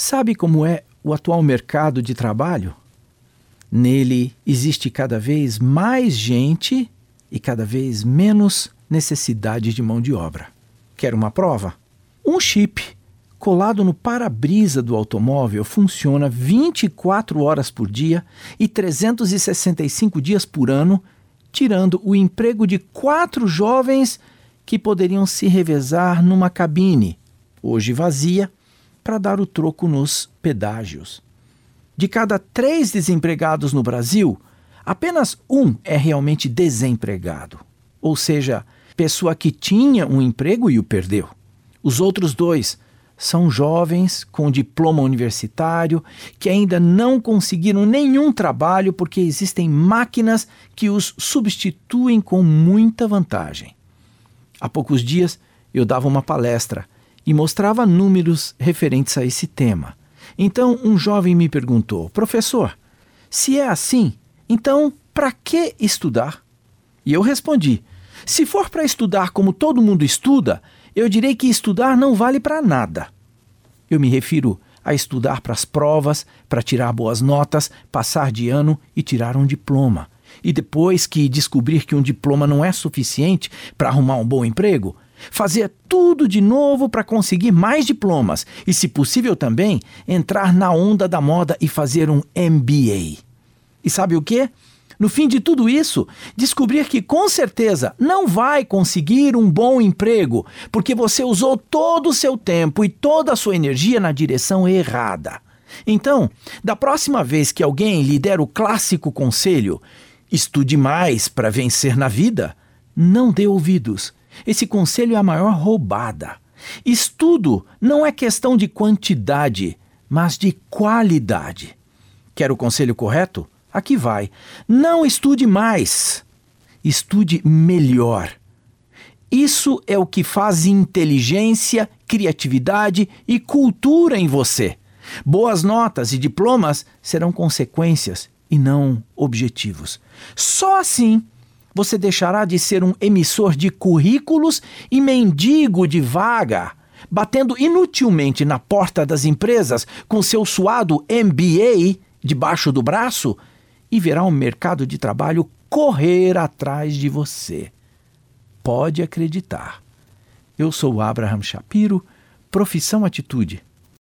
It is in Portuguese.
Sabe como é o atual mercado de trabalho? Nele existe cada vez mais gente e cada vez menos necessidade de mão de obra. Quer uma prova? Um chip colado no para-brisa do automóvel funciona 24 horas por dia e 365 dias por ano, tirando o emprego de quatro jovens que poderiam se revezar numa cabine, hoje vazia, para dar o troco nos pedágios. De cada três desempregados no Brasil, apenas um é realmente desempregado, ou seja, pessoa que tinha um emprego e o perdeu. Os outros dois são jovens com diploma universitário que ainda não conseguiram nenhum trabalho porque existem máquinas que os substituem com muita vantagem. Há poucos dias eu dava uma palestra e mostrava números referentes a esse tema. Então um jovem me perguntou: professor, se é assim, então para que estudar? E eu respondi: se for para estudar como todo mundo estuda, eu direi que estudar não vale para nada. Eu me refiro a estudar para as provas, para tirar boas notas, passar de ano e tirar um diploma. E depois que descobrir que um diploma não é suficiente para arrumar um bom emprego, Fazer tudo de novo para conseguir mais diplomas e, se possível também, entrar na onda da moda e fazer um MBA. E sabe o que? No fim de tudo isso, descobrir que com certeza não vai conseguir um bom emprego, porque você usou todo o seu tempo e toda a sua energia na direção errada. Então, da próxima vez que alguém lhe der o clássico conselho, estude mais para vencer na vida, não dê ouvidos esse conselho é a maior roubada. Estudo não é questão de quantidade, mas de qualidade. Quer o conselho correto? Aqui vai. Não estude mais, estude melhor. Isso é o que faz inteligência, criatividade e cultura em você. Boas notas e diplomas serão consequências e não objetivos. Só assim você deixará de ser um emissor de currículos e mendigo de vaga, batendo inutilmente na porta das empresas com seu suado MBA debaixo do braço e verá o mercado de trabalho correr atrás de você. Pode acreditar. Eu sou Abraham Shapiro, profissão atitude